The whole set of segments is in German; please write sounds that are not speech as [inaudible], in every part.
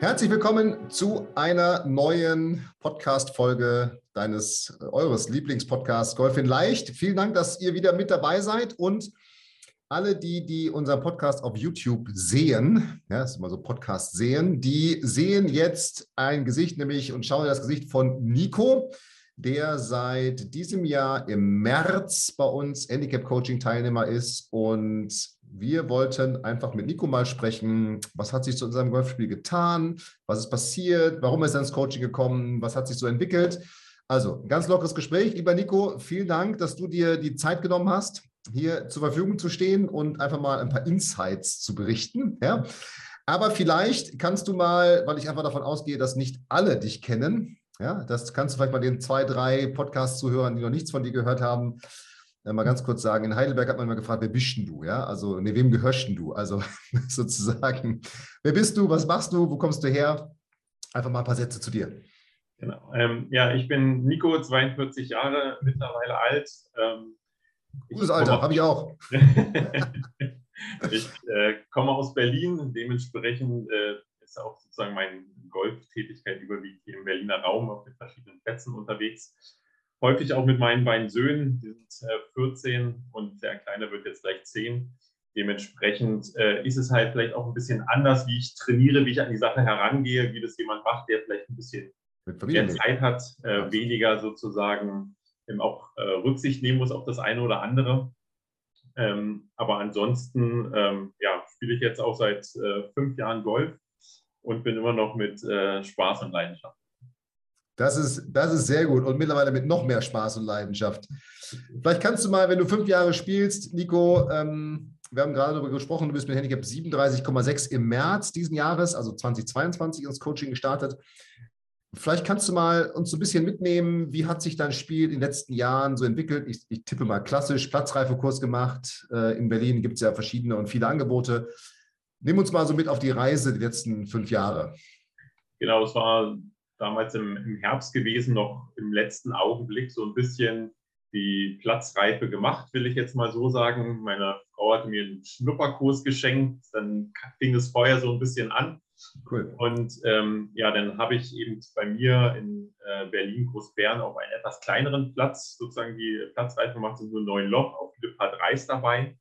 Herzlich willkommen zu einer neuen Podcast-Folge deines, eures Lieblingspodcasts Golf in Leicht. Vielen Dank, dass ihr wieder mit dabei seid und alle die, die unseren Podcast auf YouTube sehen, ja, das ist immer so Podcast sehen, die sehen jetzt ein Gesicht, nämlich und schauen das Gesicht von Nico, der seit diesem Jahr im März bei uns Handicap Coaching Teilnehmer ist und wir wollten einfach mit Nico mal sprechen, was hat sich zu unserem Golfspiel getan, was ist passiert, warum ist er ins Coaching gekommen, was hat sich so entwickelt. Also, ein ganz lockeres Gespräch. Lieber Nico, vielen Dank, dass du dir die Zeit genommen hast, hier zur Verfügung zu stehen und einfach mal ein paar Insights zu berichten. Ja? Aber vielleicht kannst du mal, weil ich einfach davon ausgehe, dass nicht alle dich kennen, ja, das kannst du vielleicht mal den zwei, drei Podcast-Zuhörern, die noch nichts von dir gehört haben, mal ganz kurz sagen, in Heidelberg hat man immer gefragt, wer bist denn du? Ja, also, ne, wem gehörst denn du? Also [laughs] sozusagen, wer bist du, was machst du, wo kommst du her? Einfach mal ein paar Sätze zu dir. Genau. Ähm, ja, ich bin Nico, 42 Jahre, mittlerweile alt. Ähm, Gutes Alter, habe ich auch. [laughs] ich äh, komme aus Berlin, dementsprechend äh, ist auch sozusagen meine Golftätigkeit überwiegend hier im Berliner Raum auf den verschiedenen Plätzen unterwegs häufig auch mit meinen beiden Söhnen, die sind äh, 14 und der Kleine wird jetzt gleich 10. Dementsprechend äh, ist es halt vielleicht auch ein bisschen anders, wie ich trainiere, wie ich an die Sache herangehe, wie das jemand macht, der vielleicht ein bisschen mehr Zeit hat, äh, weniger sozusagen ähm, auch äh, Rücksicht nehmen muss auf das eine oder andere. Ähm, aber ansonsten ähm, ja, spiele ich jetzt auch seit äh, fünf Jahren Golf und bin immer noch mit äh, Spaß und Leidenschaft das ist, das ist sehr gut und mittlerweile mit noch mehr Spaß und Leidenschaft. Vielleicht kannst du mal, wenn du fünf Jahre spielst, Nico, ähm, wir haben gerade darüber gesprochen, du bist mit Handicap 37,6 im März diesen Jahres, also 2022, ins Coaching gestartet. Vielleicht kannst du mal uns so ein bisschen mitnehmen, wie hat sich dein Spiel in den letzten Jahren so entwickelt? Ich, ich tippe mal klassisch, Platzreifekurs gemacht. Äh, in Berlin gibt es ja verschiedene und viele Angebote. Nimm uns mal so mit auf die Reise die letzten fünf Jahre. Genau, es war damals im, im Herbst gewesen, noch im letzten Augenblick so ein bisschen die Platzreife gemacht, will ich jetzt mal so sagen. Meine Frau hatte mir einen Schnupperkurs geschenkt, dann fing das Feuer so ein bisschen an. Cool. Und ähm, ja, dann habe ich eben bei mir in äh, Berlin, Großbären, auf einen etwas kleineren Platz sozusagen die Platzreife gemacht, sind so neun Loch, auch viele Paar 3 dabei.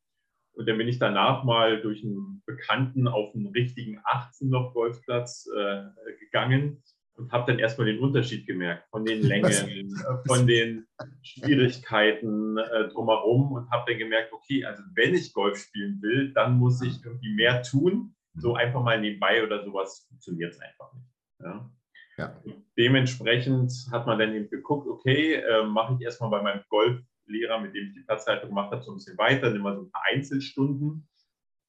Und dann bin ich danach mal durch einen Bekannten auf einen richtigen 18-Loch-Golfplatz äh, gegangen und habe dann erstmal den Unterschied gemerkt von den Längen, von den Schwierigkeiten äh, drumherum und habe dann gemerkt, okay, also wenn ich Golf spielen will, dann muss ich irgendwie mehr tun. So einfach mal nebenbei oder sowas funktioniert es einfach nicht. Ja. Ja. Dementsprechend hat man dann eben geguckt, okay, äh, mache ich erstmal bei meinem Golflehrer, mit dem ich die Platzhaltung gemacht habe, so ein bisschen weiter, nehme mal so ein paar Einzelstunden.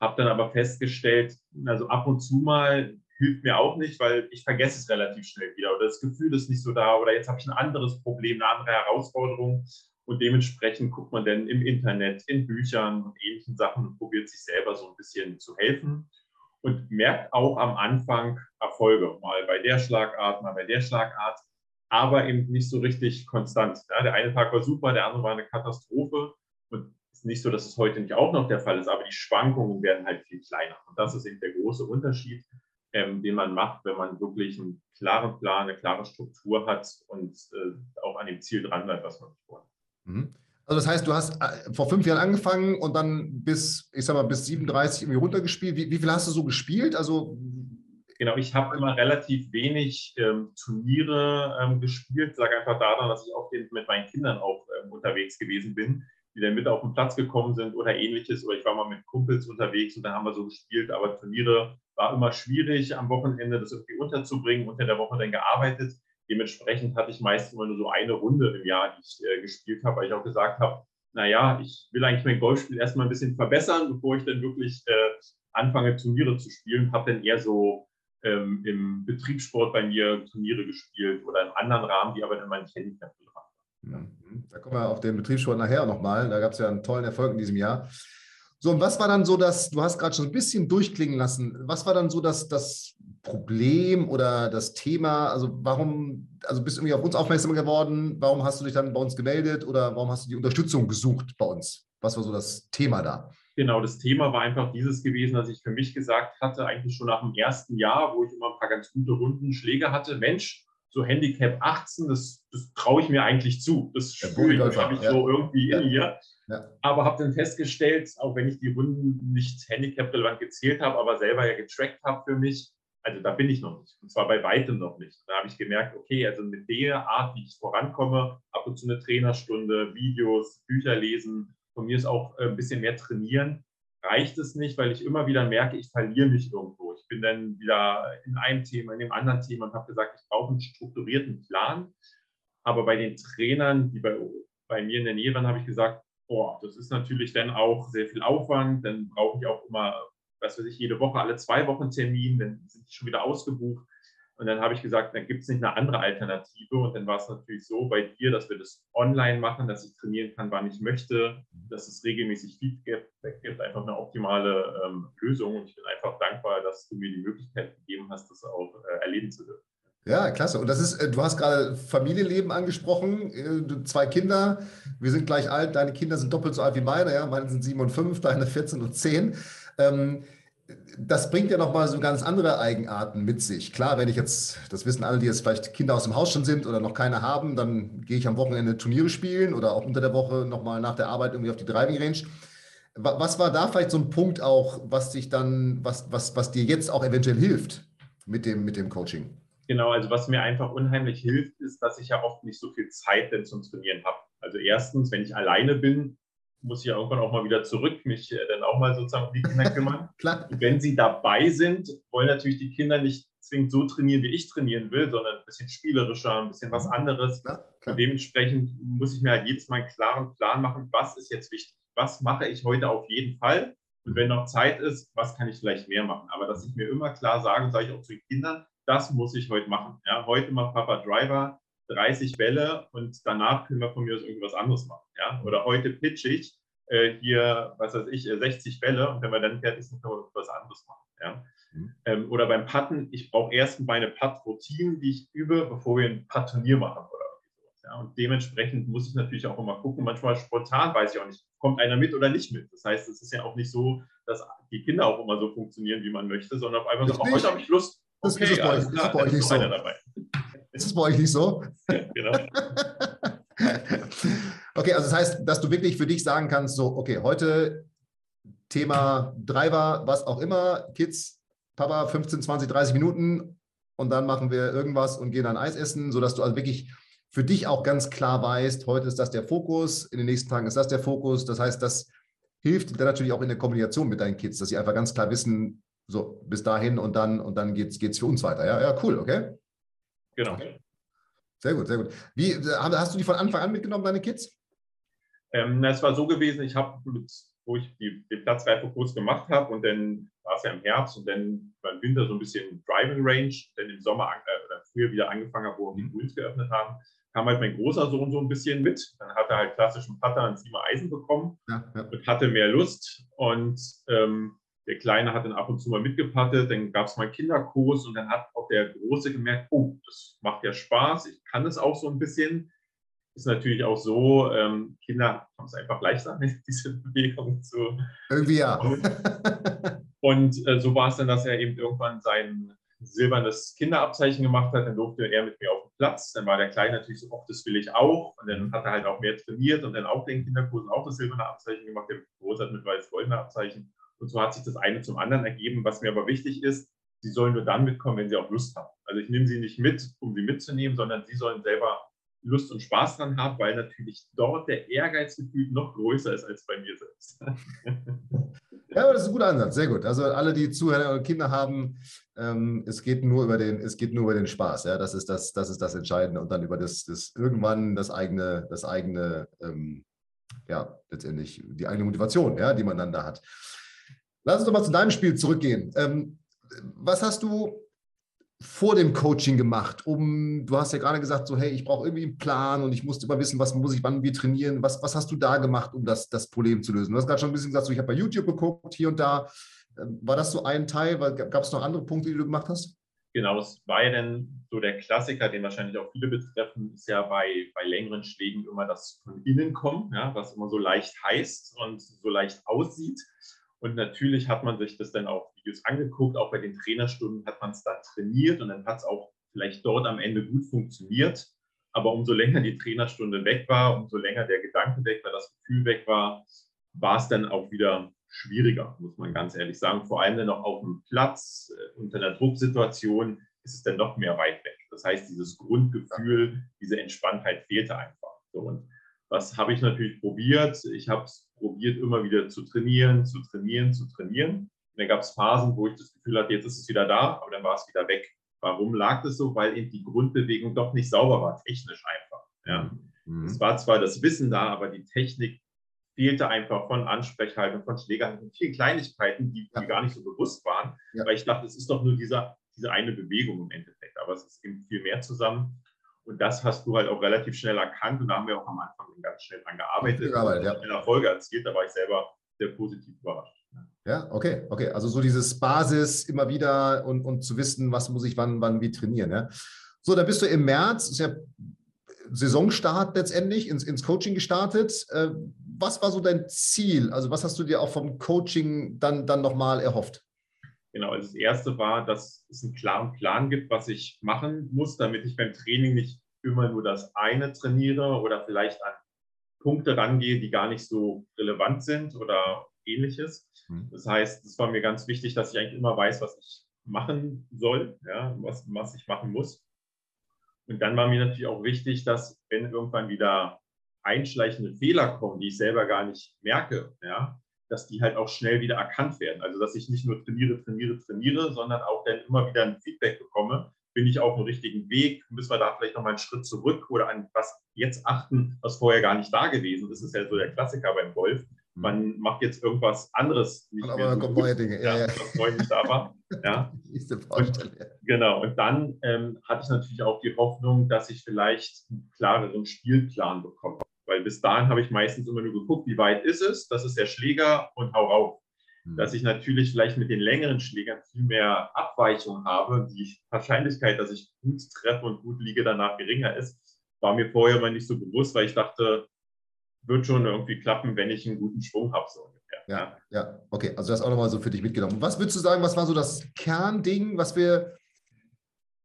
Habe dann aber festgestellt, also ab und zu mal hilft mir auch nicht, weil ich vergesse es relativ schnell wieder. Oder das Gefühl ist nicht so da. Oder jetzt habe ich ein anderes Problem, eine andere Herausforderung. Und dementsprechend guckt man dann im Internet, in Büchern und ähnlichen Sachen und probiert sich selber so ein bisschen zu helfen. Und merkt auch am Anfang Erfolge, mal bei der Schlagart, mal bei der Schlagart, aber eben nicht so richtig konstant. Ja, der eine Tag war super, der andere war eine Katastrophe. Und ist nicht so, dass es heute nicht auch noch der Fall ist, aber die Schwankungen werden halt viel kleiner. Und das ist eben der große Unterschied ähm, den man macht, wenn man wirklich einen klaren Plan, eine klare Struktur hat und äh, auch an dem Ziel dran bleibt, was man vorhat. Mhm. Also das heißt, du hast äh, vor fünf Jahren angefangen und dann bis, ich sag mal, bis 37 irgendwie runtergespielt. Wie, wie viel hast du so gespielt? Also Genau, ich habe immer relativ wenig ähm, Turniere ähm, gespielt. Sage einfach daran, dass ich auch mit meinen Kindern auch ähm, unterwegs gewesen bin die dann mit auf den Platz gekommen sind oder ähnliches. Oder ich war mal mit Kumpels unterwegs und da haben wir so gespielt. Aber Turniere war immer schwierig, am Wochenende das irgendwie unterzubringen, unter der Woche dann gearbeitet. Dementsprechend hatte ich meistens immer nur so eine Runde im Jahr, die ich äh, gespielt habe, weil ich auch gesagt habe, naja, ich will eigentlich mein Golfspiel erstmal ein bisschen verbessern, bevor ich dann wirklich äh, anfange, Turniere zu spielen. Habe dann eher so ähm, im Betriebssport bei mir Turniere gespielt oder in anderen Rahmen, die aber dann mein Handicap betrachten. Mhm. Da kommen wir auf den Betriebssport nachher nochmal. Da gab es ja einen tollen Erfolg in diesem Jahr. So, und was war dann so das, du hast gerade schon ein bisschen durchklingen lassen, was war dann so das, das Problem oder das Thema? Also warum, also bist du irgendwie auf uns aufmerksam geworden? Warum hast du dich dann bei uns gemeldet oder warum hast du die Unterstützung gesucht bei uns? Was war so das Thema da? Genau, das Thema war einfach dieses gewesen, dass ich für mich gesagt hatte, eigentlich schon nach dem ersten Jahr, wo ich immer ein paar ganz gute Rundenschläge hatte, Mensch, so Handicap 18, das, das traue ich mir eigentlich zu. Das spüre ich, das habe ich ja. so irgendwie in mir. Aber habe dann festgestellt, auch wenn ich die Runden nicht handicap-relevant gezählt habe, aber selber ja getrackt habe für mich, also da bin ich noch nicht. Und zwar bei weitem noch nicht. Da habe ich gemerkt, okay, also mit der Art, wie ich vorankomme, ab und zu eine Trainerstunde, Videos, Bücher lesen, von mir ist auch äh, ein bisschen mehr trainieren, reicht es nicht, weil ich immer wieder merke, ich verliere mich irgendwo. Ich bin dann wieder in einem Thema, in dem anderen Thema und habe gesagt, ich brauche einen strukturierten Plan. Aber bei den Trainern, die bei, bei mir in der Nähe waren, habe ich gesagt, boah, das ist natürlich dann auch sehr viel Aufwand. Dann brauche ich auch immer, was weiß ich, jede Woche, alle zwei Wochen Termin, dann sind die schon wieder ausgebucht. Und dann habe ich gesagt, dann gibt es nicht eine andere Alternative. Und dann war es natürlich so bei dir, dass wir das online machen, dass ich trainieren kann, wann ich möchte, dass es regelmäßig Feedback gibt, einfach eine optimale ähm, Lösung. Und ich bin einfach dankbar, dass du mir die Möglichkeit gegeben hast, das auch äh, erleben zu dürfen. Ja, klasse. Und das ist, äh, du hast gerade Familienleben angesprochen, äh, zwei Kinder. Wir sind gleich alt, deine Kinder sind doppelt so alt wie meine, ja. Meine sind sieben und fünf, deine 14 und zehn. Ähm, das bringt ja nochmal so ganz andere Eigenarten mit sich. Klar, wenn ich jetzt, das wissen alle, die jetzt vielleicht Kinder aus dem Haus schon sind oder noch keine haben, dann gehe ich am Wochenende Turniere spielen oder auch unter der Woche nochmal nach der Arbeit irgendwie auf die Driving Range. Was war da vielleicht so ein Punkt auch, was dich dann, was, was, was dir jetzt auch eventuell hilft mit dem, mit dem Coaching? Genau, also was mir einfach unheimlich hilft, ist, dass ich ja oft nicht so viel Zeit denn zum Trainieren habe. Also erstens, wenn ich alleine bin, muss ich ja irgendwann auch mal wieder zurück, mich äh, dann auch mal sozusagen um die Kinder [laughs] kümmern. Und wenn sie dabei sind, wollen natürlich die Kinder nicht zwingend so trainieren, wie ich trainieren will, sondern ein bisschen spielerischer, ein bisschen was anderes. Klar, klar. Und dementsprechend muss ich mir halt jedes Mal einen klaren Plan machen, was ist jetzt wichtig, was mache ich heute auf jeden Fall. Und wenn noch Zeit ist, was kann ich vielleicht mehr machen? Aber dass ich mir immer klar sage, sage ich auch zu den Kindern, das muss ich heute machen. Ja, heute macht Papa Driver, 30 Bälle und danach können wir von mir aus irgendwas anderes machen. Ja? Oder heute pitch ich äh, hier, was weiß ich, 60 äh, Bälle und wenn wir dann fertig sind, können wir was anderes machen. Ja? Mhm. Ähm, oder beim Putten, ich brauche erst meine Putt-Routinen, die ich übe, bevor wir ein Putt-Turnier machen oder sowas. Ja? Und dementsprechend muss ich natürlich auch immer gucken, manchmal spontan weiß ich auch nicht, kommt einer mit oder nicht mit. Das heißt, es ist ja auch nicht so, dass die Kinder auch immer so funktionieren, wie man möchte, sondern auf einmal so, oh, heute habe ich Lust. Okay, das ist, bei euch, ist bei euch nicht so. Ist es bei euch nicht so? genau. [laughs] okay, also das heißt, dass du wirklich für dich sagen kannst, so, okay, heute Thema Driver, was auch immer, Kids, Papa, 15, 20, 30 Minuten und dann machen wir irgendwas und gehen dann Eis essen, sodass du also wirklich für dich auch ganz klar weißt, heute ist das der Fokus, in den nächsten Tagen ist das der Fokus. Das heißt, das hilft dann natürlich auch in der Kommunikation mit deinen Kids, dass sie einfach ganz klar wissen, so bis dahin und dann und dann geht es für uns weiter. Ja, ja, cool, okay. Genau. Sehr gut, sehr gut. Wie, hast du die von Anfang an mitgenommen, deine Kids? Ähm, es war so gewesen, ich habe, wo ich die, den Platzreifekurs gemacht habe und dann war es ja im Herbst und dann war im Winter so ein bisschen Driving Range, dann im Sommer äh, oder früher wieder angefangen habe, wo auch die mhm. Greens geöffnet haben, kam halt mein großer Sohn so ein bisschen mit. Dann hat er halt klassischen Putter an Zimmer Eisen bekommen ja, ja. und hatte mehr Lust und ähm, der Kleine hat dann ab und zu mal mitgepattet, dann gab es mal Kinderkurs und dann hat auch der Große gemerkt, oh, das macht ja Spaß, ich kann es auch so ein bisschen. Ist natürlich auch so, ähm, Kinder haben es einfach leichter, [laughs] diese Bewegung zu. Irgendwie ja. [laughs] und äh, so war es dann, dass er eben irgendwann sein silbernes Kinderabzeichen gemacht hat, dann durfte er mit mir auf den Platz. Dann war der Kleine natürlich so, oh, das will ich auch. Und dann hat er halt auch mehr trainiert und dann auch den Kinderkursen auch das silberne Abzeichen gemacht. Der Große hat mit weiß-goldene Abzeichen. Und so hat sich das eine zum anderen ergeben. Was mir aber wichtig ist, sie sollen nur dann mitkommen, wenn sie auch Lust haben. Also ich nehme sie nicht mit, um sie mitzunehmen, sondern sie sollen selber Lust und Spaß dran haben, weil natürlich dort der Ehrgeizgefühl noch größer ist als bei mir selbst. [laughs] Ja, aber das ist ein guter Ansatz, sehr gut. Also alle, die Zuhörer und Kinder haben, ähm, es geht nur über den, es geht nur über den Spaß. Ja, das ist das, das ist das Entscheidende und dann über das, das irgendwann das eigene, das eigene ähm, ja letztendlich die eigene Motivation, ja, die man dann da hat. Lass uns doch mal zu deinem Spiel zurückgehen. Ähm, was hast du vor dem Coaching gemacht? Um, du hast ja gerade gesagt, so hey, ich brauche irgendwie einen Plan und ich musste immer wissen, was muss ich wann wie trainieren. Was, was hast du da gemacht, um das, das Problem zu lösen? Du hast gerade schon ein bisschen gesagt, so, ich habe bei YouTube geguckt, hier und da. Ähm, war das so ein Teil? Gab es noch andere Punkte, die du gemacht hast? Genau, es war ja dann so der Klassiker, den wahrscheinlich auch viele betreffen, ist ja bei, bei längeren Schlägen immer das von innen kommen, ja, was immer so leicht heißt und so leicht aussieht. Und natürlich hat man sich das dann auch Videos angeguckt, auch bei den Trainerstunden hat man es da trainiert und dann hat es auch vielleicht dort am Ende gut funktioniert. Aber umso länger die Trainerstunde weg war, umso länger der Gedanke weg war, das Gefühl weg war, war es dann auch wieder schwieriger, muss man ganz ehrlich sagen. Vor allem dann auch auf dem Platz, äh, unter einer Drucksituation ist es dann noch mehr weit weg. Das heißt, dieses Grundgefühl, diese Entspanntheit fehlte einfach. So, und was habe ich natürlich probiert? Ich habe es probiert, immer wieder zu trainieren, zu trainieren, zu trainieren. Und dann gab es Phasen, wo ich das Gefühl hatte, jetzt ist es wieder da, aber dann war es wieder weg. Warum lag das so? Weil eben die Grundbewegung doch nicht sauber war, technisch einfach. Ja. Mhm. Es war zwar das Wissen da, aber die Technik fehlte einfach von Ansprechhaltung, von Schlägern und vielen Kleinigkeiten, die ja. mir gar nicht so bewusst waren, ja. weil ich dachte, es ist doch nur dieser, diese eine Bewegung im Endeffekt, aber es ist eben viel mehr zusammen. Und das hast du halt auch relativ schnell erkannt und da haben wir auch am Anfang ganz schnell dran gearbeitet. Arbeit, ja. In Erfolge erzielt, da war ich selber sehr positiv überrascht. Ja, okay, okay. Also so dieses Basis immer wieder und, und zu wissen, was muss ich wann, wann wie trainieren. Ja? So, da bist du im März, ist ja Saisonstart letztendlich, ins, ins Coaching gestartet. Äh, was war so dein Ziel? Also was hast du dir auch vom Coaching dann, dann nochmal erhofft? Genau, also das erste war, dass es einen klaren Plan gibt, was ich machen muss, damit ich beim Training nicht immer nur das eine trainiere oder vielleicht an Punkte rangehe, die gar nicht so relevant sind oder ähnliches. Mhm. Das heißt, es war mir ganz wichtig, dass ich eigentlich immer weiß, was ich machen soll, ja, was, was ich machen muss. Und dann war mir natürlich auch wichtig, dass wenn irgendwann wieder einschleichende Fehler kommen, die ich selber gar nicht merke, ja, dass die halt auch schnell wieder erkannt werden. Also dass ich nicht nur trainiere, trainiere, trainiere, sondern auch dann immer wieder ein Feedback bekomme. Bin ich auf dem richtigen Weg? Müssen wir da vielleicht nochmal einen Schritt zurück oder an was jetzt achten, was vorher gar nicht da gewesen ist? Das ist ja so der Klassiker beim Golf. Mhm. Man macht jetzt irgendwas anderes. Nicht aber dann kommen neue Dinge. Ja, ja. Was vorher nicht da war. [laughs] Ja. Und, genau. Und dann ähm, hatte ich natürlich auch die Hoffnung, dass ich vielleicht einen klareren Spielplan bekomme. Weil bis dahin habe ich meistens immer nur geguckt, wie weit ist es, das ist der Schläger und hau rauf. Mhm. Dass ich natürlich vielleicht mit den längeren Schlägern viel mehr Abweichung habe. Die Wahrscheinlichkeit, dass ich gut treffe und gut liege, danach geringer ist, war mir vorher mal nicht so bewusst, weil ich dachte, wird schon irgendwie klappen, wenn ich einen guten Schwung habe, so ungefähr. Ja, ja, okay. Also das auch nochmal so für dich mitgenommen. Was würdest du sagen, was war so das Kernding, was wir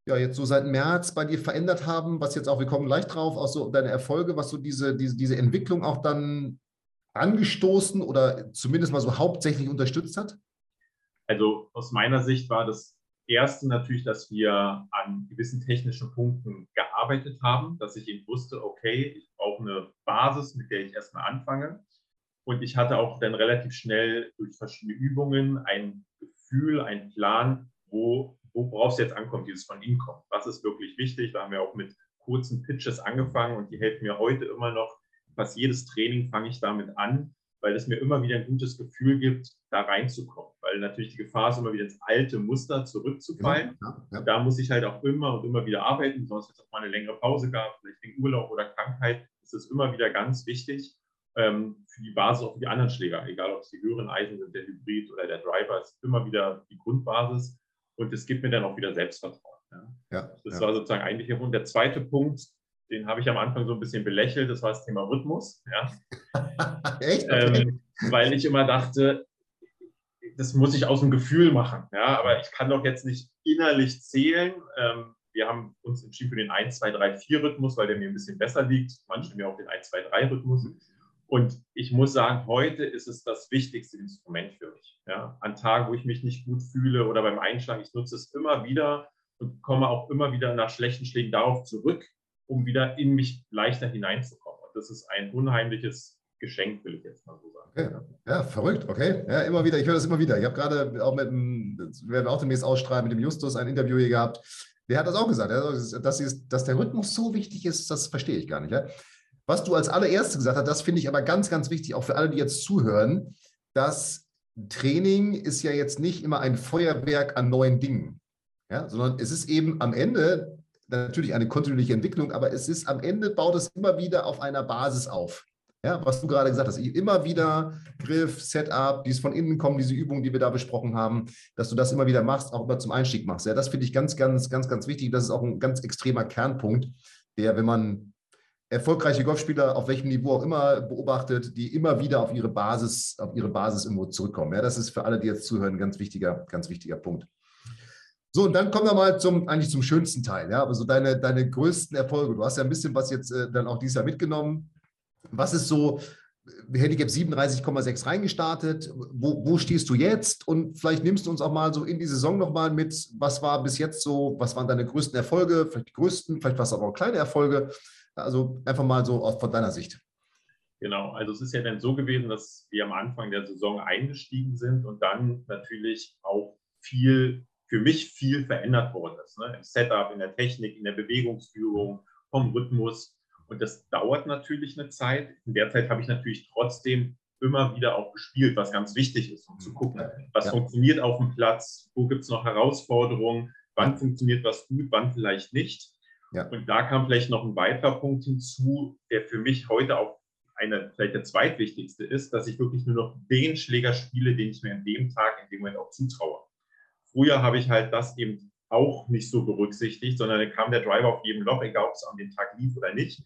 ja, jetzt so seit März bei dir verändert haben, was jetzt auch, wir kommen gleich drauf, auch so deine Erfolge, was so diese, diese, diese Entwicklung auch dann angestoßen oder zumindest mal so hauptsächlich unterstützt hat? Also aus meiner Sicht war das Erste natürlich, dass wir an gewissen technischen Punkten gearbeitet haben, dass ich eben wusste, okay, ich brauche eine Basis, mit der ich erstmal anfange. Und ich hatte auch dann relativ schnell durch verschiedene Übungen ein Gefühl, einen Plan, wo worauf es jetzt ankommt, dieses von Ihnen kommt. Was ist wirklich wichtig? Da haben wir auch mit kurzen Pitches angefangen und die helfen mir heute immer noch. Fast jedes Training fange ich damit an, weil es mir immer wieder ein gutes Gefühl gibt, da reinzukommen. Weil natürlich die Gefahr ist, immer wieder ins alte Muster zurückzufallen. Ja, ja, ja. Da muss ich halt auch immer und immer wieder arbeiten. Sonst, wenn es auch mal eine längere Pause gab, vielleicht den Urlaub oder Krankheit, ist es immer wieder ganz wichtig, ähm, für die Basis, auch für die anderen Schläger, egal ob es die höheren Eisen sind, der Hybrid oder der Driver, ist immer wieder die Grundbasis. Und es gibt mir dann auch wieder Selbstvertrauen. Ja. ja das ja. war sozusagen eigentlich der Punkt. Der zweite Punkt, den habe ich am Anfang so ein bisschen belächelt, das war das Thema Rhythmus. Ja. [laughs] Echt? Ähm, weil ich immer dachte, das muss ich aus dem Gefühl machen. Ja, aber ich kann doch jetzt nicht innerlich zählen. Ähm, wir haben uns entschieden für den 1, 2, 3, 4 Rhythmus, weil der mir ein bisschen besser liegt. Manche mir auch den 1, 2, 3 Rhythmus. Und ich muss sagen, heute ist es das wichtigste Instrument für mich. Ja, an Tagen, wo ich mich nicht gut fühle oder beim Einschlagen, ich nutze es immer wieder und komme auch immer wieder nach schlechten Schlägen darauf zurück, um wieder in mich leichter hineinzukommen. Und das ist ein unheimliches Geschenk, will ich jetzt mal so sagen. Okay. Ja, verrückt, okay. Ja, immer wieder, ich höre das immer wieder. Ich habe gerade auch mit dem, werden auch demnächst ausstrahlen, mit dem Justus ein Interview hier gehabt. Der hat das auch gesagt, dass, dass der Rhythmus so wichtig ist, das verstehe ich gar nicht. Ja? Was du als allererstes gesagt hast, das finde ich aber ganz, ganz wichtig, auch für alle, die jetzt zuhören, dass Training ist ja jetzt nicht immer ein Feuerwerk an neuen Dingen, ja, sondern es ist eben am Ende natürlich eine kontinuierliche Entwicklung, aber es ist am Ende baut es immer wieder auf einer Basis auf. Ja, was du gerade gesagt hast, immer wieder Griff, Setup, dies von innen kommen, diese Übungen, die wir da besprochen haben, dass du das immer wieder machst, auch immer zum Einstieg machst. Ja, das finde ich ganz, ganz, ganz, ganz wichtig. Das ist auch ein ganz extremer Kernpunkt, der, wenn man erfolgreiche Golfspieler auf welchem Niveau auch immer beobachtet, die immer wieder auf ihre Basis, auf ihre Basis irgendwo zurückkommen. Ja, das ist für alle, die jetzt zuhören, ein ganz wichtiger, ganz wichtiger Punkt. So, und dann kommen wir mal zum, eigentlich zum schönsten Teil, ja, also deine, deine größten Erfolge. Du hast ja ein bisschen was jetzt äh, dann auch dieses Jahr mitgenommen. Was ist so äh, Handicap 37,6 reingestartet? Wo, wo stehst du jetzt? Und vielleicht nimmst du uns auch mal so in die Saison nochmal mit. Was war bis jetzt so, was waren deine größten Erfolge? Vielleicht die größten, vielleicht was aber auch kleine Erfolge. Also einfach mal so aus, von deiner Sicht. Genau, also es ist ja dann so gewesen, dass wir am Anfang der Saison eingestiegen sind und dann natürlich auch viel, für mich viel verändert worden ist. Ne? Im Setup, in der Technik, in der Bewegungsführung, vom Rhythmus. Und das dauert natürlich eine Zeit. In der Zeit habe ich natürlich trotzdem immer wieder auch gespielt, was ganz wichtig ist, um zu gucken, was ja. funktioniert auf dem Platz, wo gibt es noch Herausforderungen, wann funktioniert was gut, wann vielleicht nicht. Ja. Und da kam vielleicht noch ein weiterer Punkt hinzu, der für mich heute auch einer, vielleicht der zweitwichtigste ist, dass ich wirklich nur noch den Schläger spiele, den ich mir an dem Tag, in dem Moment auch zutraue. Früher habe ich halt das eben auch nicht so berücksichtigt, sondern dann kam der Driver auf jedem Loch, egal ob es an dem Tag lief oder nicht.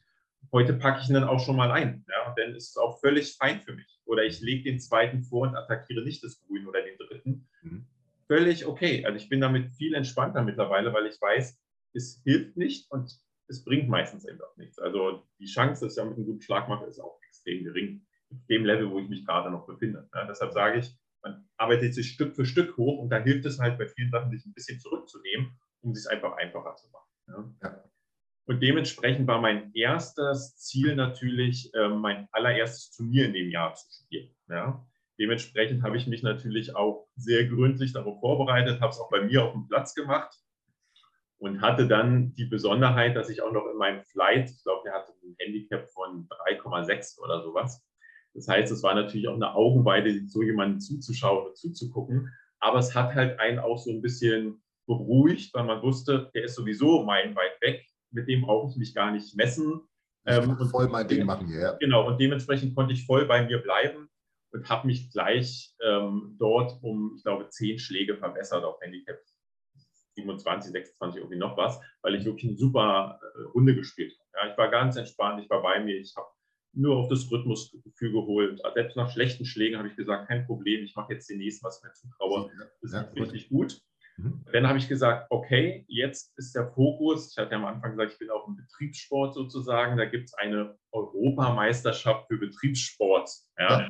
Heute packe ich ihn dann auch schon mal ein, ja, denn es ist auch völlig fein für mich. Oder ich lege den zweiten vor und attackiere nicht das Grün oder den dritten. Mhm. Völlig okay. Also ich bin damit viel entspannter mittlerweile, weil ich weiß, es hilft nicht und es bringt meistens eben auch nichts. Also die Chance, dass ich damit einen guten Schlag mache, ist auch extrem gering. Auf dem Level, wo ich mich gerade noch befinde. Ja, deshalb sage ich, man arbeitet sich Stück für Stück hoch und da hilft es halt bei vielen Sachen, sich ein bisschen zurückzunehmen, um es einfach einfacher zu machen. Ja. Ja. Und dementsprechend war mein erstes Ziel natürlich, äh, mein allererstes Turnier in dem Jahr zu spielen. Ja. Dementsprechend habe ich mich natürlich auch sehr gründlich darauf vorbereitet, habe es auch bei mir auf dem Platz gemacht und hatte dann die Besonderheit, dass ich auch noch in meinem Flight, ich glaube, der hatte ein Handicap von 3,6 oder sowas. Das heißt, es war natürlich auch eine Augenweide, so jemanden zuzuschauen und zuzugucken. Aber es hat halt einen auch so ein bisschen beruhigt, weil man wusste, der ist sowieso meilenweit weg, mit dem brauche ich mich gar nicht messen. Ähm, und voll mein Ding machen hier. Ja. Genau, und dementsprechend konnte ich voll bei mir bleiben und habe mich gleich ähm, dort um, ich glaube, zehn Schläge verbessert auf Handicap 27, 26, irgendwie noch was, weil ich wirklich eine super äh, Runde gespielt habe. Ja, ich war ganz entspannt, ich war bei mir, ich habe nur auf das Rhythmusgefühl geholt. Selbst nach schlechten Schlägen habe ich gesagt, kein Problem, ich mache jetzt den nächsten, was mir zutraue. Das ja, ist richtig gut. Mhm. Dann habe ich gesagt, okay, jetzt ist der Fokus, ich hatte ja am Anfang gesagt, ich bin auch im Betriebssport sozusagen, da gibt es eine Europameisterschaft für Betriebssport. Ja? ja.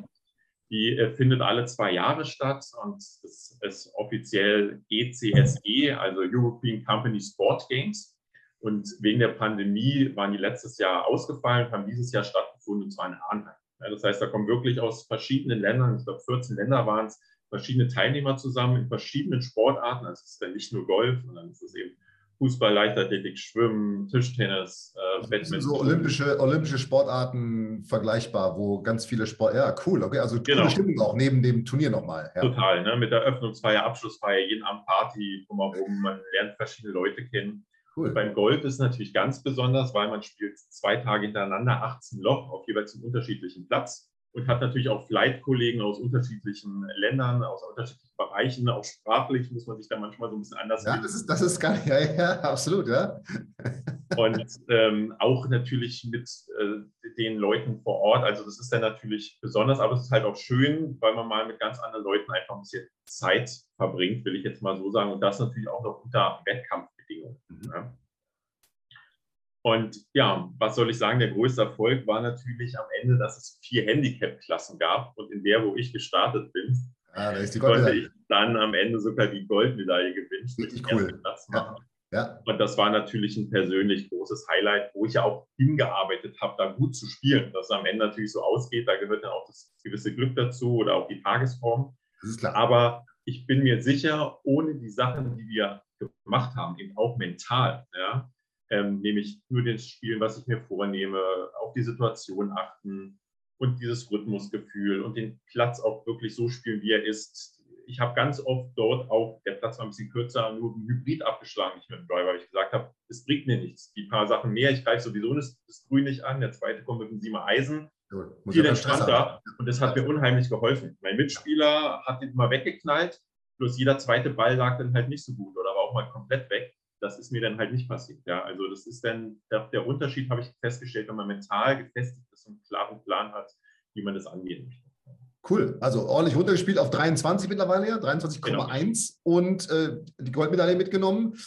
Die äh, findet alle zwei Jahre statt und das ist offiziell ECSG, also European Company Sport Games. Und wegen der Pandemie waren die letztes Jahr ausgefallen, haben dieses Jahr stattgefunden, und zwar in Arnheim. Ja, das heißt, da kommen wirklich aus verschiedenen Ländern, ich glaube 14 Länder waren es, verschiedene Teilnehmer zusammen in verschiedenen Sportarten. Also es ist dann nicht nur Golf, sondern es ist eben Fußball, Leichtathletik, Schwimmen, Tischtennis, äh, Badminton. So olympische, olympische Sportarten vergleichbar, wo ganz viele Sport. Ja, cool. Okay, also genau. coole Stimmung auch neben dem Turnier nochmal. Ja. Total, ne? mit der Öffnungsfeier, Abschlussfeier, jeden Abend Party drumherum. Man lernt verschiedene Leute kennen. Cool. Beim Golf ist es natürlich ganz besonders, weil man spielt zwei Tage hintereinander 18 Loch auf jeweils einem unterschiedlichen Platz und hat natürlich auch Flight-Kollegen aus unterschiedlichen Ländern, aus unterschiedlichen Bereichen, auch sprachlich muss man sich da manchmal so ein bisschen anders. Ja, das ist, das ist gar nicht, ja, ja, absolut, ja. [laughs] Und ähm, auch natürlich mit äh, den Leuten vor Ort. Also das ist dann natürlich besonders, aber es ist halt auch schön, weil man mal mit ganz anderen Leuten einfach ein bisschen Zeit verbringt, will ich jetzt mal so sagen. Und das natürlich auch noch unter Wettkampfbedingungen. Mhm. Ja. Und ja, was soll ich sagen, der größte Erfolg war natürlich am Ende, dass es vier Handicap-Klassen gab. Und in der, wo ich gestartet bin, ah, konnte ich dann am Ende sogar die Goldmedaille gewinnen. Richtig cool. Ja. Ja. Und das war natürlich ein persönlich großes Highlight, wo ich ja auch hingearbeitet habe, da gut zu spielen. Dass es am Ende natürlich so ausgeht, da gehört dann auch das gewisse Glück dazu oder auch die Tagesform. Das ist klar. Aber ich bin mir sicher, ohne die Sachen, die wir gemacht haben, eben auch mental, ja, ähm, nämlich nur den Spielen, was ich mir vornehme, auf die Situation achten und dieses Rhythmusgefühl und den Platz auch wirklich so spielen, wie er ist. Ich habe ganz oft dort auch, der Platz war ein bisschen kürzer, nur ein Hybrid abgeschlagen, nicht mit dem Driver, weil ich gesagt habe, es bringt mir nichts. Die paar Sachen mehr, ich greife sowieso das, das Grün nicht an, der zweite kommt mit dem Siemer Eisen. Ja, viel entspannter und das hat mir unheimlich geholfen. Mein Mitspieler hat ihn mal weggeknallt, bloß jeder zweite Ball lag dann halt nicht so gut oder war auch mal komplett weg das ist mir dann halt nicht passiert. Ja, also das ist dann der, der Unterschied, habe ich festgestellt, wenn man mental gefestigt ist und einen klaren Plan hat, wie man das angehen möchte. Cool, also ordentlich runtergespielt auf 23 mittlerweile, ja, 23,1 genau. und äh, die Goldmedaille mitgenommen.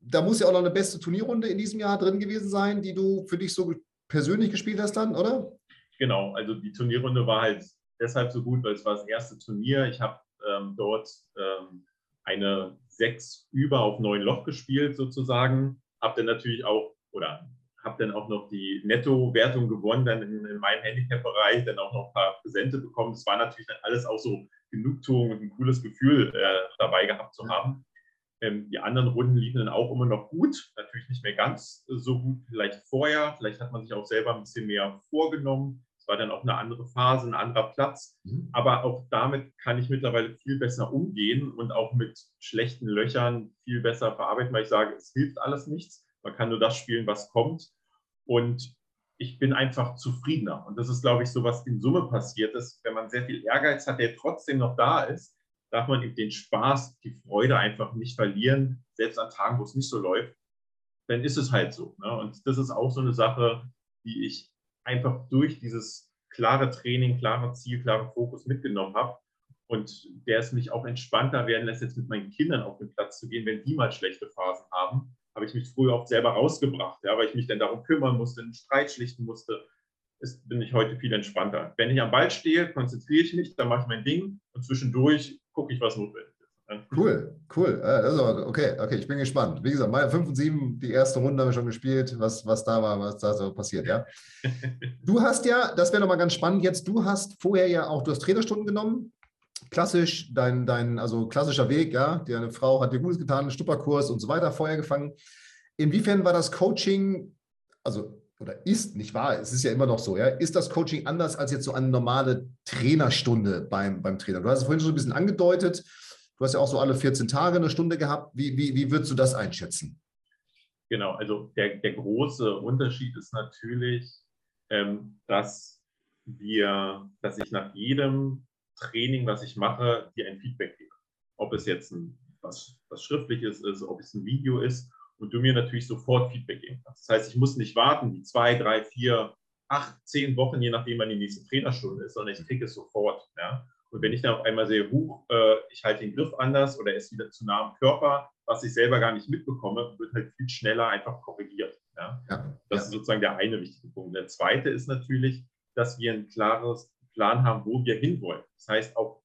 Da muss ja auch noch eine beste Turnierrunde in diesem Jahr drin gewesen sein, die du für dich so persönlich gespielt hast dann, oder? Genau, also die Turnierrunde war halt deshalb so gut, weil es war das erste Turnier. Ich habe ähm, dort ähm, eine sechs über auf neun Loch gespielt sozusagen. Habe dann natürlich auch, oder habe dann auch noch die Netto-Wertung gewonnen, dann in, in meinem Handicap-Bereich, dann auch noch ein paar Präsente bekommen. Das war natürlich dann alles auch so Genugtuung und ein cooles Gefühl äh, dabei gehabt zu haben. Ähm, die anderen Runden liefen dann auch immer noch gut, natürlich nicht mehr ganz so gut vielleicht vorher. Vielleicht hat man sich auch selber ein bisschen mehr vorgenommen war dann auch eine andere Phase, ein anderer Platz. Mhm. Aber auch damit kann ich mittlerweile viel besser umgehen und auch mit schlechten Löchern viel besser verarbeiten, weil ich sage, es hilft alles nichts. Man kann nur das spielen, was kommt. Und ich bin einfach zufriedener. Und das ist, glaube ich, so, was in Summe passiert ist. Wenn man sehr viel Ehrgeiz hat, der trotzdem noch da ist, darf man eben den Spaß, die Freude einfach nicht verlieren, selbst an Tagen, wo es nicht so läuft. Dann ist es halt so. Ne? Und das ist auch so eine Sache, die ich einfach durch dieses klare Training, klare Ziel, klare Fokus mitgenommen habe. Und der es mich auch entspannter werden lässt, jetzt mit meinen Kindern auf den Platz zu gehen, wenn die mal schlechte Phasen haben, habe ich mich früher oft selber rausgebracht, ja, weil ich mich dann darum kümmern musste, einen Streit schlichten musste. Ist, bin ich heute viel entspannter. Wenn ich am Ball stehe, konzentriere ich mich, dann mache ich mein Ding und zwischendurch gucke ich, was notwendig ist. Cool, cool. Also, okay, okay, ich bin gespannt. Wie gesagt, meine 5 und 7, die erste Runde haben wir schon gespielt, was, was da war, was da so passiert, ja. [laughs] Du hast ja, das wäre nochmal ganz spannend jetzt, du hast vorher ja auch, du hast Trainerstunden genommen, klassisch, dein, dein, also klassischer Weg, ja, deine Frau hat dir Gutes getan, Stupperkurs und so weiter, vorher gefangen. Inwiefern war das Coaching, also oder ist, nicht wahr, es ist ja immer noch so, ja, ist das Coaching anders als jetzt so eine normale Trainerstunde beim, beim Trainer? Du hast es vorhin schon ein bisschen angedeutet, Du hast ja auch so alle 14 Tage eine Stunde gehabt. Wie, wie, wie würdest du das einschätzen? Genau, also der, der große Unterschied ist natürlich, ähm, dass wir, dass ich nach jedem Training, was ich mache, dir ein Feedback gebe. Ob es jetzt ein, was, was Schriftliches ist, ob es ein Video ist und du mir natürlich sofort Feedback geben kannst. Das heißt, ich muss nicht warten, die zwei, drei, vier, acht, zehn Wochen, je nachdem, wann die nächste Trainerstunde ist, sondern ich kriege es sofort. Ja? Und wenn ich dann auf einmal sehe, huch, äh, ich halte den Griff anders oder er ist wieder zu nah am Körper, was ich selber gar nicht mitbekomme, wird halt viel schneller einfach korrigiert. Ja? ja das ja. ist sozusagen der eine wichtige Punkt. Der zweite ist natürlich, dass wir ein klares Plan haben, wo wir hinwollen. Das heißt, auch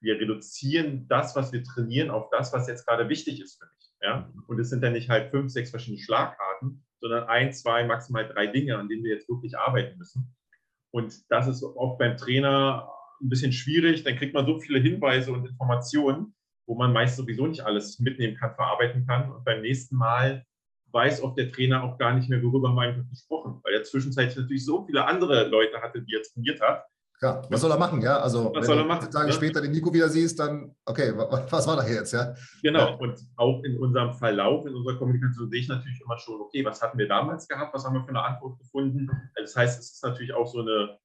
wir reduzieren das, was wir trainieren, auf das, was jetzt gerade wichtig ist für mich. Ja? Und es sind dann nicht halt fünf, sechs verschiedene Schlagarten, sondern ein, zwei, maximal drei Dinge, an denen wir jetzt wirklich arbeiten müssen. Und das ist oft beim Trainer ein bisschen schwierig. Dann kriegt man so viele Hinweise und Informationen, wo man meist sowieso nicht alles mitnehmen kann, verarbeiten kann. Und beim nächsten Mal weiß oft der Trainer auch gar nicht mehr, worüber man eigentlich gesprochen, weil er zwischenzeitlich natürlich so viele andere Leute hatte, die er trainiert hat. Ja, was soll er machen, ja? Also, was wenn soll er machen? Tage ja? später den Nico wieder siehst, dann, okay, was war da jetzt, ja? Genau, ja. und auch in unserem Verlauf, in unserer Kommunikation sehe ich natürlich immer schon, okay, was hatten wir damals gehabt, was haben wir für eine Antwort gefunden? Das heißt, es ist natürlich auch so eine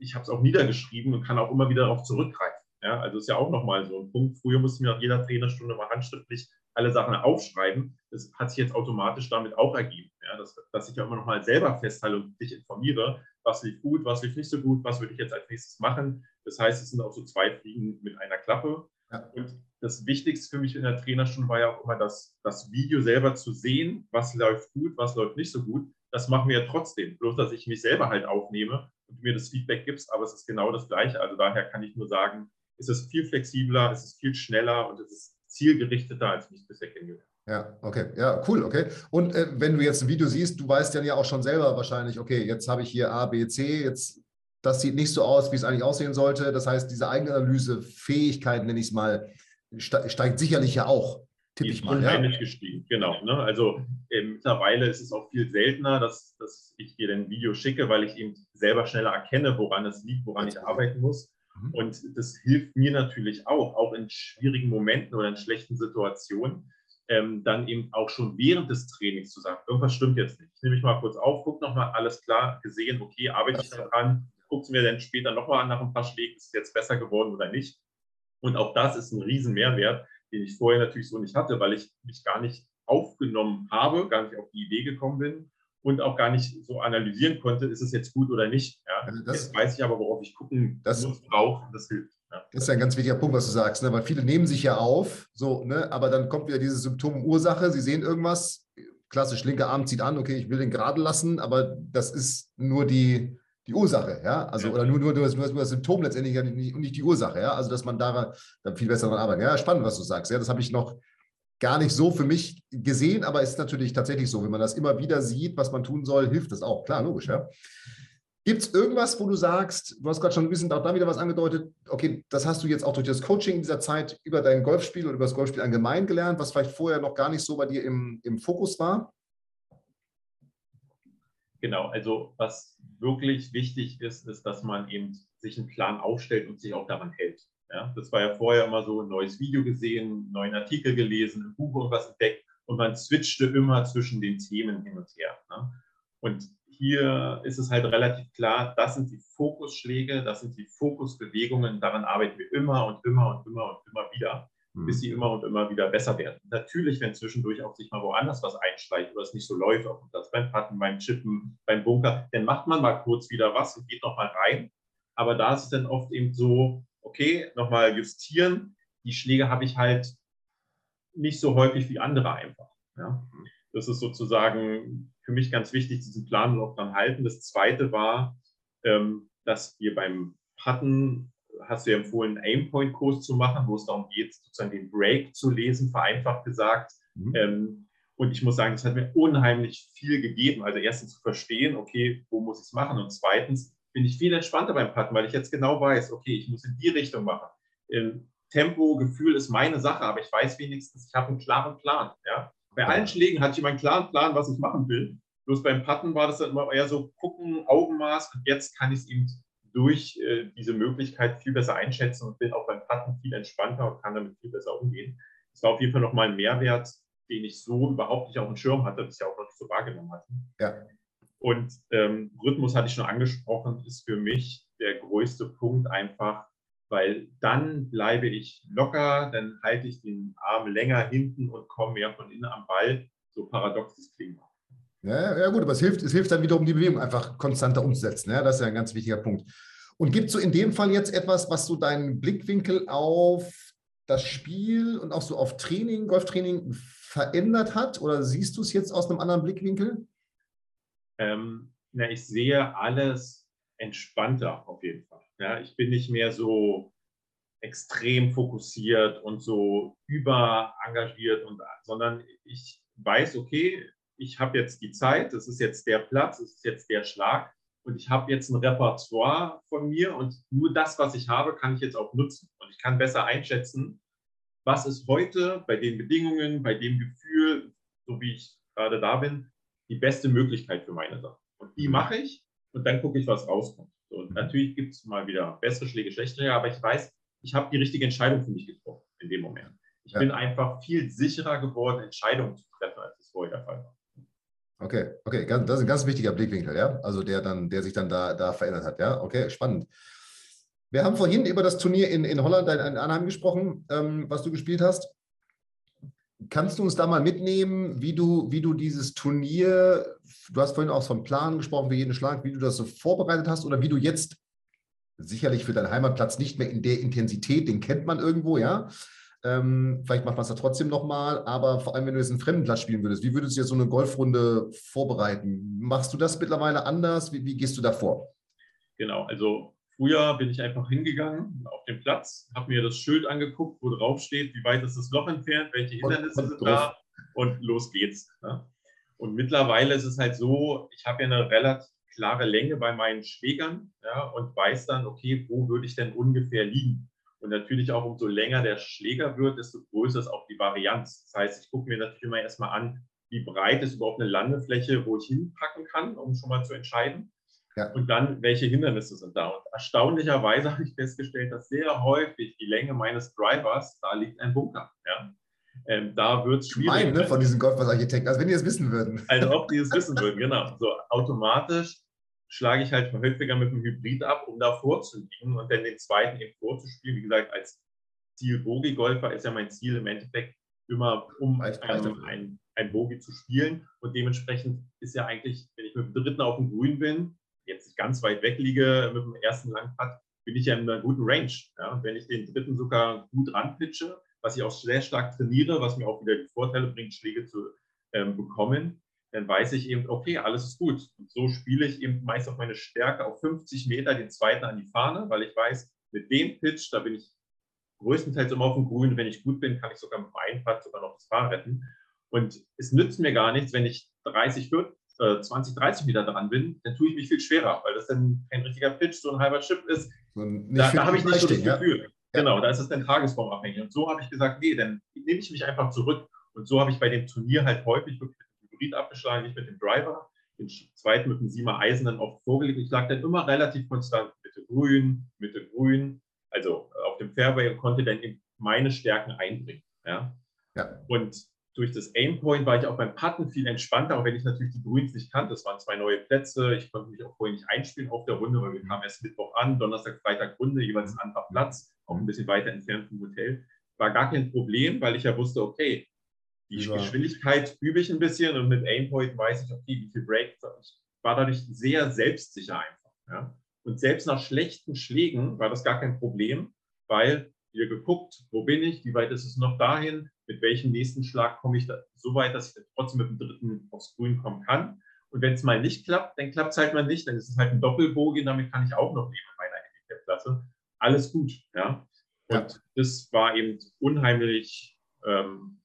ich habe es auch niedergeschrieben und kann auch immer wieder darauf zurückgreifen. Ja, also ist ja auch nochmal so ein Punkt. Früher mussten wir nach jeder Trainerstunde mal handschriftlich alle Sachen aufschreiben. Das hat sich jetzt automatisch damit auch ergeben, ja, dass, dass ich ja immer nochmal selber festhalte und dich informiere, was lief gut, was lief nicht so gut, was würde ich jetzt als nächstes machen. Das heißt, es sind auch so zwei Fliegen mit einer Klappe. Ja. Und das Wichtigste für mich in der Trainerstunde war ja auch immer das, das Video selber zu sehen, was läuft gut, was läuft nicht so gut. Das machen wir ja trotzdem, bloß dass ich mich selber halt aufnehme und mir das Feedback gibst, aber es ist genau das Gleiche. Also daher kann ich nur sagen, es ist viel flexibler, es ist viel schneller und es ist zielgerichteter, als ich es bisher kennengelernt ja, okay. Ja, cool, okay. Und äh, wenn du jetzt ein Video siehst, du weißt dann ja auch schon selber wahrscheinlich, okay, jetzt habe ich hier A, B, C, jetzt das sieht nicht so aus, wie es eigentlich aussehen sollte. Das heißt, diese Eigenanalyse-Fähigkeit, nenne ich es mal, steigt sicherlich ja auch. Tipp ich mal. Unheimlich ja. gestiegen, genau. Ne? Also äh, mittlerweile ist es auch viel seltener, dass, dass ich dir ein Video schicke, weil ich eben selber schneller erkenne, woran es liegt, woran ich arbeiten muss. Mhm. Und das hilft mir natürlich auch, auch in schwierigen Momenten oder in schlechten Situationen, ähm, dann eben auch schon während des Trainings zu sagen, irgendwas stimmt jetzt nicht. Ich nehme mich mal kurz auf, gucke nochmal, alles klar, gesehen, okay, arbeite ich daran, gucke es mir dann später nochmal an nach ein paar Schlägen, ist es jetzt besser geworden oder nicht. Und auch das ist ein riesen Mehrwert, den ich vorher natürlich so nicht hatte, weil ich mich gar nicht aufgenommen habe, gar nicht auf die Idee gekommen bin und auch gar nicht so analysieren konnte, ist es jetzt gut oder nicht. Ja? Also das, jetzt weiß ich aber, worauf ich gucken das, muss, brauche, das hilft. Das ist ja ein ganz wichtiger Punkt, was du sagst, ne? weil viele nehmen sich ja auf, so, ne? aber dann kommt wieder diese Symptom-Ursache, sie sehen irgendwas, klassisch linker Arm zieht an, okay, ich will den gerade lassen, aber das ist nur die, die Ursache, ja, also ja. oder nur, nur, nur, das, nur das Symptom letztendlich und nicht, nicht, die Ursache, ja, also dass man da dann viel besser daran arbeitet. Ja, spannend, was du sagst, ja, das habe ich noch gar nicht so für mich gesehen, aber es ist natürlich tatsächlich so, wenn man das immer wieder sieht, was man tun soll, hilft das auch, klar, logisch, ja. Gibt es irgendwas, wo du sagst, du hast gerade schon ein bisschen auch da wieder was angedeutet, okay, das hast du jetzt auch durch das Coaching in dieser Zeit über dein Golfspiel oder über das Golfspiel allgemein gelernt, was vielleicht vorher noch gar nicht so bei dir im, im Fokus war? Genau, also was wirklich wichtig ist, ist, dass man eben sich einen Plan aufstellt und sich auch daran hält. Ja, das war ja vorher immer so ein neues Video gesehen, einen neuen Artikel gelesen, ein Buch irgendwas entdeckt und man switchte immer zwischen den Themen hin und her. Ne? Und hier ist es halt relativ klar, das sind die Fokusschläge, das sind die Fokusbewegungen, daran arbeiten wir immer und immer und immer und immer wieder. Bis sie immer und immer wieder besser werden. Natürlich, wenn zwischendurch auch sich mal woanders was einschleicht oder es nicht so läuft, ob das beim Patten, beim Chippen, beim Bunker, dann macht man mal kurz wieder was und geht nochmal rein. Aber da ist es dann oft eben so, okay, nochmal justieren. Die Schläge habe ich halt nicht so häufig wie andere einfach. Ja. Mhm. Das ist sozusagen für mich ganz wichtig, diesen Plan noch dran halten. Das zweite war, ähm, dass wir beim Patten, hast du ja empfohlen, einen Aimpoint-Kurs zu machen, wo es darum geht, sozusagen den Break zu lesen, vereinfacht gesagt. Mhm. Ähm, und ich muss sagen, das hat mir unheimlich viel gegeben. Also erstens zu verstehen, okay, wo muss ich es machen? Und zweitens bin ich viel entspannter beim Patten, weil ich jetzt genau weiß, okay, ich muss in die Richtung machen. Ähm, Tempo, Gefühl ist meine Sache, aber ich weiß wenigstens, ich habe einen klaren Plan. Ja? Bei allen Schlägen hatte ich immer einen klaren Plan, was ich machen will. Bloß beim Putten war das dann immer eher so gucken, Augenmaß. Und jetzt kann ich es eben durch äh, diese Möglichkeit viel besser einschätzen und bin auch beim Putten viel entspannter und kann damit viel besser umgehen. Das war auf jeden Fall nochmal ein Mehrwert, den ich so überhaupt nicht auf dem Schirm hatte, bisher auch noch nicht so wahrgenommen hatte. Ja. Und ähm, Rhythmus hatte ich schon angesprochen, ist für mich der größte Punkt einfach, weil dann bleibe ich locker, dann halte ich den Arm länger hinten und komme mehr von innen am Ball, so paradox das klingt. Ja, ja, gut, aber es hilft, es hilft dann wiederum, die Bewegung einfach konstanter umzusetzen. Ja, das ist ja ein ganz wichtiger Punkt. Und gibt es so in dem Fall jetzt etwas, was so deinen Blickwinkel auf das Spiel und auch so auf Training, Golftraining verändert hat? Oder siehst du es jetzt aus einem anderen Blickwinkel? Ähm, na, ich sehe alles entspannter auf jeden Fall. Ja, ich bin nicht mehr so extrem fokussiert und so überengagiert, und, sondern ich weiß, okay, ich habe jetzt die Zeit, das ist jetzt der Platz, das ist jetzt der Schlag und ich habe jetzt ein Repertoire von mir und nur das, was ich habe, kann ich jetzt auch nutzen. Und ich kann besser einschätzen, was ist heute bei den Bedingungen, bei dem Gefühl, so wie ich gerade da bin, die beste Möglichkeit für meine Sache. Und die mache ich und dann gucke ich, was rauskommt. So, und natürlich gibt es mal wieder bessere Schläge, schlechtere, aber ich weiß, ich habe die richtige Entscheidung für mich getroffen in dem Moment. Ich ja. bin einfach viel sicherer geworden, Entscheidungen zu treffen, als es vorher der Fall war. Okay, okay, das ist ein ganz wichtiger Blickwinkel, ja. Also der dann, der sich dann da, da verändert hat, ja. Okay, spannend. Wir haben vorhin über das Turnier in, in Holland, in Anheim gesprochen, ähm, was du gespielt hast. Kannst du uns da mal mitnehmen, wie du, wie du dieses Turnier, du hast vorhin auch vom Plan gesprochen für jeden Schlag, wie du das so vorbereitet hast oder wie du jetzt sicherlich für deinen Heimatplatz nicht mehr in der Intensität, den kennt man irgendwo, ja. Ähm, vielleicht macht man es da trotzdem nochmal, aber vor allem, wenn du jetzt einen fremden Platz spielen würdest, wie würdest du jetzt so eine Golfrunde vorbereiten? Machst du das mittlerweile anders? Wie, wie gehst du da vor? Genau, also Früher bin ich einfach hingegangen auf den Platz, habe mir das Schild angeguckt, wo drauf steht, wie weit ist das Loch entfernt, welche Hindernisse und, und sind da und los geht's. Ne? Und mittlerweile ist es halt so, ich habe ja eine relativ klare Länge bei meinen Schlägern ja, und weiß dann, okay, wo würde ich denn ungefähr liegen? Und natürlich auch umso länger der Schläger wird, desto größer ist auch die Varianz. Das heißt, ich gucke mir natürlich immer erstmal an, wie breit ist überhaupt eine Landefläche, wo ich hinpacken kann, um schon mal zu entscheiden. Ja. Und dann, welche Hindernisse sind da? Und erstaunlicherweise [laughs] habe ich festgestellt, dass sehr häufig die Länge meines Drivers, da liegt ein Bunker. Ja? Ähm, da wird es schwierig. Mein, ne, von diesen Golfbus-Architekten, als wenn die es wissen würden. Also ob die es [laughs] wissen würden, genau. So automatisch schlage ich halt häufiger mit dem Hybrid ab, um da vorzuliegen und dann den zweiten eben vorzuspielen. Wie gesagt, als Ziel-Bogi-Golfer ist ja mein Ziel im Endeffekt immer, um ähm, ein, ein Bogi zu spielen. Und dementsprechend ist ja eigentlich, wenn ich mit dem dritten auf dem Grün bin, jetzt nicht ganz weit weg liege mit dem ersten Langpad, bin ich ja in einer guten Range. Ja? Und wenn ich den dritten sogar gut ranpitche, was ich auch sehr stark trainiere, was mir auch wieder die Vorteile bringt, Schläge zu ähm, bekommen, dann weiß ich eben, okay, alles ist gut. Und so spiele ich eben meist auf meine Stärke auf 50 Meter den zweiten an die Fahne, weil ich weiß, mit dem Pitch, da bin ich größtenteils immer auf dem Grün. Wenn ich gut bin, kann ich sogar mit dem Einfahrt sogar noch das Fahr retten. Und es nützt mir gar nichts, wenn ich 30, 40, 20, 30 Meter dran bin, dann tue ich mich viel schwerer, weil das dann kein richtiger Pitch, so ein halber Chip ist. Da, da habe ich nicht so das Gefühl. Ja? Genau, da ist es dann tagesformabhängig. Und so habe ich gesagt, nee, dann nehme ich mich einfach zurück. Und so habe ich bei dem Turnier halt häufig wirklich Hybrid abgeschlagen, nicht mit dem Driver. Den zweiten mit dem Eisen dann oft vorgelegt. Ich lag dann immer relativ konstant Mitte grün, Mitte grün, also auf dem Fairway und konnte dann eben meine Stärken einbringen. Ja? Ja. Und durch das Aimpoint war ich auch beim Putten viel entspannter, auch wenn ich natürlich die Grüns nicht kannte. Es waren zwei neue Plätze. Ich konnte mich auch vorher nicht einspielen auf der Runde, weil wir kamen erst Mittwoch an, Donnerstag, Freitag Runde, jeweils ein anderer Platz, auch ein bisschen weiter entfernt vom Hotel. War gar kein Problem, weil ich ja wusste, okay, die ja. Geschwindigkeit übe ich ein bisschen und mit Aimpoint weiß ich, okay, wie viel Break. Ich war dadurch sehr selbstsicher einfach. Ja? Und selbst nach schlechten Schlägen war das gar kein Problem, weil wir geguckt, wo bin ich, wie weit ist es noch dahin, mit welchem nächsten Schlag komme ich da so weit, dass ich trotzdem mit dem dritten aufs Grün kommen kann. Und wenn es mal nicht klappt, dann klappt es halt mal nicht. Dann ist es halt ein Doppelbogen, damit kann ich auch noch leben in meiner Handicap-Klasse. Alles gut, ja. Und ja. das war eben unheimlich ähm,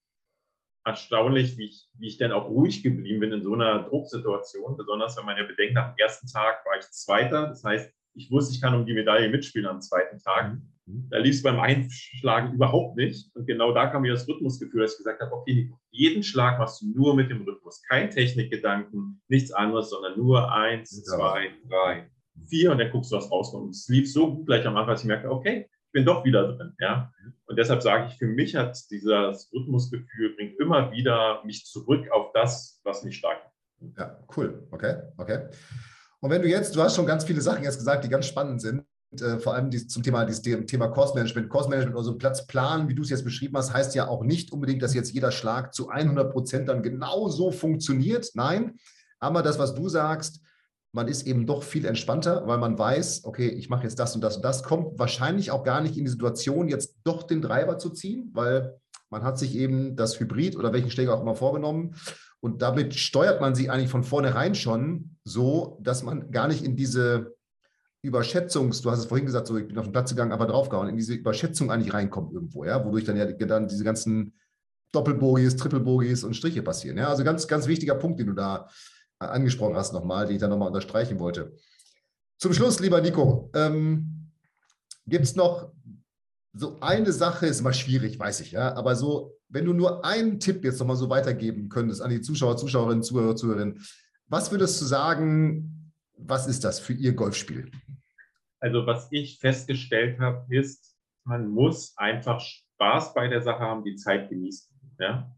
erstaunlich, wie ich, wie ich dann auch ruhig geblieben bin in so einer Drucksituation. Besonders wenn man ja bedenkt, dem ersten Tag war ich Zweiter. Das heißt, ich wusste, ich kann um die Medaille mitspielen am zweiten Tag. Mhm. Da lief es beim Einschlagen überhaupt nicht. Und genau da kam mir das Rhythmusgefühl, dass ich gesagt habe, okay, jeden Schlag machst du nur mit dem Rhythmus. Kein Technikgedanken, nichts anderes, sondern nur eins, ja. zwei, drei, vier und dann guckst du, was rauskommt. Und es lief so gut gleich am Anfang, dass ich merkte, okay, ich bin doch wieder drin. Ja? Und deshalb sage ich, für mich hat dieses Rhythmusgefühl, bringt immer wieder mich zurück auf das, was mich stark macht. Ja, cool. Okay, okay. Und wenn du jetzt, du hast schon ganz viele Sachen jetzt gesagt, die ganz spannend sind äh, vor allem die, zum Thema, dieses Thema Cost Management. Cost Management, also Platzplan, wie du es jetzt beschrieben hast, heißt ja auch nicht unbedingt, dass jetzt jeder Schlag zu 100 Prozent dann genauso funktioniert. Nein, aber das, was du sagst, man ist eben doch viel entspannter, weil man weiß, okay, ich mache jetzt das und das und das, kommt wahrscheinlich auch gar nicht in die Situation, jetzt doch den Treiber zu ziehen, weil man hat sich eben das Hybrid oder welchen Schläger auch immer vorgenommen. Und damit steuert man sie eigentlich von vornherein schon so, dass man gar nicht in diese Überschätzungs, du hast es vorhin gesagt, so ich bin auf den Platz gegangen, aber draufgehauen, in diese Überschätzung eigentlich reinkommt irgendwo, ja, wodurch dann ja dann diese ganzen Doppelbogies, Trippelbogies und Striche passieren. Ja, also ganz, ganz wichtiger Punkt, den du da angesprochen hast nochmal, den ich dann nochmal unterstreichen wollte. Zum Schluss, lieber Nico, ähm, gibt es noch so eine Sache, ist immer schwierig, weiß ich, ja, aber so, wenn du nur einen Tipp jetzt nochmal so weitergeben könntest an die Zuschauer, Zuschauerinnen, Zuhörer, Zuhörerinnen, was würdest du sagen, was ist das für Ihr Golfspiel? Also was ich festgestellt habe, ist, man muss einfach Spaß bei der Sache haben, die Zeit genießen. Ja?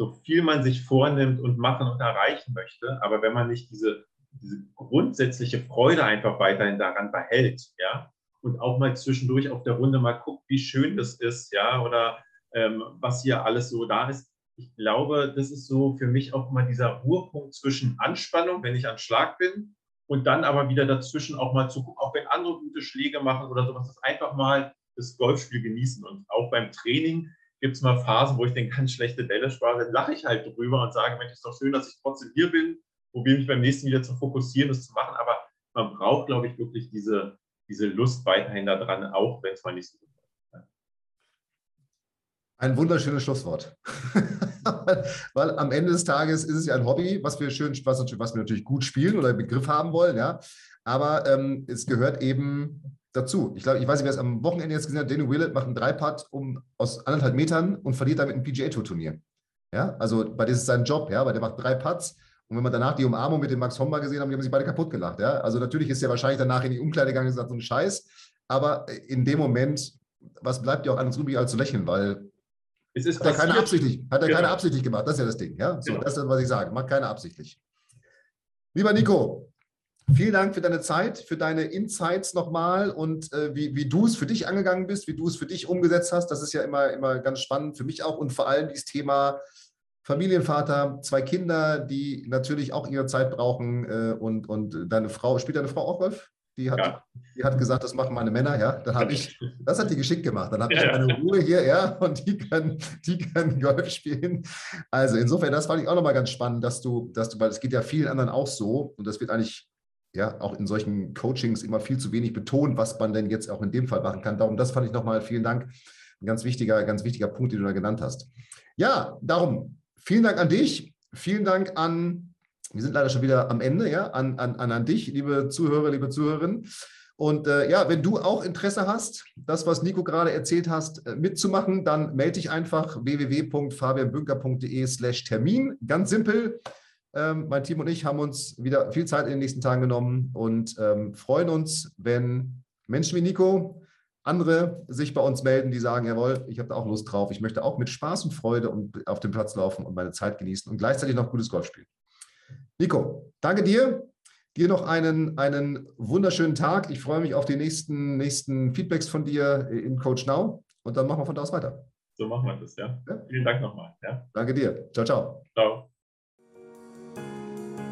So viel man sich vornimmt und machen und erreichen möchte, aber wenn man nicht diese, diese grundsätzliche Freude einfach weiterhin daran behält, ja, und auch mal zwischendurch auf der Runde mal guckt, wie schön das ist, ja, oder ähm, was hier alles so da ist. Ich glaube, das ist so für mich auch mal dieser Ruhepunkt zwischen Anspannung, wenn ich an Schlag bin, und dann aber wieder dazwischen auch mal zu gucken, auch wenn andere gute Schläge machen oder sowas, das einfach mal das Golfspiel genießen. Und auch beim Training gibt es mal Phasen, wo ich den ganz schlechte Bälle spare, dann lache ich halt drüber und sage, Mensch, ist doch schön, dass ich trotzdem hier bin, probiere mich beim nächsten wieder zu fokussieren, das zu machen. Aber man braucht, glaube ich, wirklich diese, diese Lust weiterhin daran, auch wenn es mal nicht so gut ist. Ein wunderschönes Schlusswort. [laughs] weil am Ende des Tages ist es ja ein Hobby, was wir schön, was, was wir natürlich gut spielen oder im Begriff haben wollen, ja. Aber ähm, es gehört eben dazu. Ich glaube, ich weiß nicht, wer es am Wochenende jetzt gesehen hat. Daniel Willett macht einen Dreipad um, aus anderthalb Metern und verliert damit ein PGA-Tour-Turnier. Ja, also bei dem ist sein Job, ja, weil der macht drei Putts. Und wenn man danach die Umarmung mit dem Max Homba gesehen haben, die haben sich beide kaputt gelacht. Ja? Also natürlich ist er wahrscheinlich danach in die Umkleide gegangen und gesagt, so ein Scheiß. Aber in dem Moment, was bleibt dir auch an uns übrig als zu lächeln, weil es ist hat er keine absichtlich, hat er Genau. keine absichtlich gemacht. Das ist ja das Ding. Ja? So, Genau. Das ist das, was ich sage. Macht keine absichtlich. Lieber Nico, vielen Dank für deine Zeit, für deine Insights nochmal und äh, wie, wie du es für dich angegangen bist, wie du es für dich umgesetzt hast. Das ist ja immer, immer ganz spannend für mich auch und vor allem dieses Thema Familienvater, zwei Kinder, die natürlich auch ihre Zeit brauchen äh, und, und deine Frau, spielt deine Frau auch Golf? Die hat, Ja. die hat gesagt, das machen meine Männer, ja. Dann habe ich, das hat die geschickt gemacht. Dann habe ich Ja, ja. meine Ruhe hier, ja, und die können, die können Golf spielen. Also insofern, das fand ich auch nochmal ganz spannend, dass du, dass du, weil es geht ja vielen anderen auch so und das wird eigentlich ja auch in solchen Coachings immer viel zu wenig betont, was man denn jetzt auch in dem Fall machen kann. Darum, das fand ich nochmal, vielen Dank. Ein ganz wichtiger, ganz wichtiger Punkt, den du da genannt hast. Ja, darum, vielen Dank an dich. Vielen Dank an, wir sind leider schon wieder am Ende, ja, an, an, an, dich, liebe Zuhörer, liebe Zuhörerinnen. Und äh, ja, wenn du auch Interesse hast, das, was Nico gerade erzählt hast, äh, mitzumachen, dann melde dich einfach www.fabianbünker.de slash Termin. Ganz simpel. Ähm, mein Team und ich haben uns wieder viel Zeit in den nächsten Tagen genommen und ähm, freuen uns, wenn Menschen wie Nico, andere sich bei uns melden, die sagen, jawohl, ich habe da auch Lust drauf, ich möchte auch mit Spaß und Freude und auf dem Platz laufen und meine Zeit genießen und gleichzeitig noch gutes Golf spielen. Nico, danke dir. Dir noch einen, einen wunderschönen Tag. Ich freue mich auf die nächsten, nächsten Feedbacks von dir in Coach Now und dann machen wir von da aus weiter. So machen wir das, ja. Ja. Vielen Dank nochmal. Ja. Danke dir. Ciao, ciao. Ciao.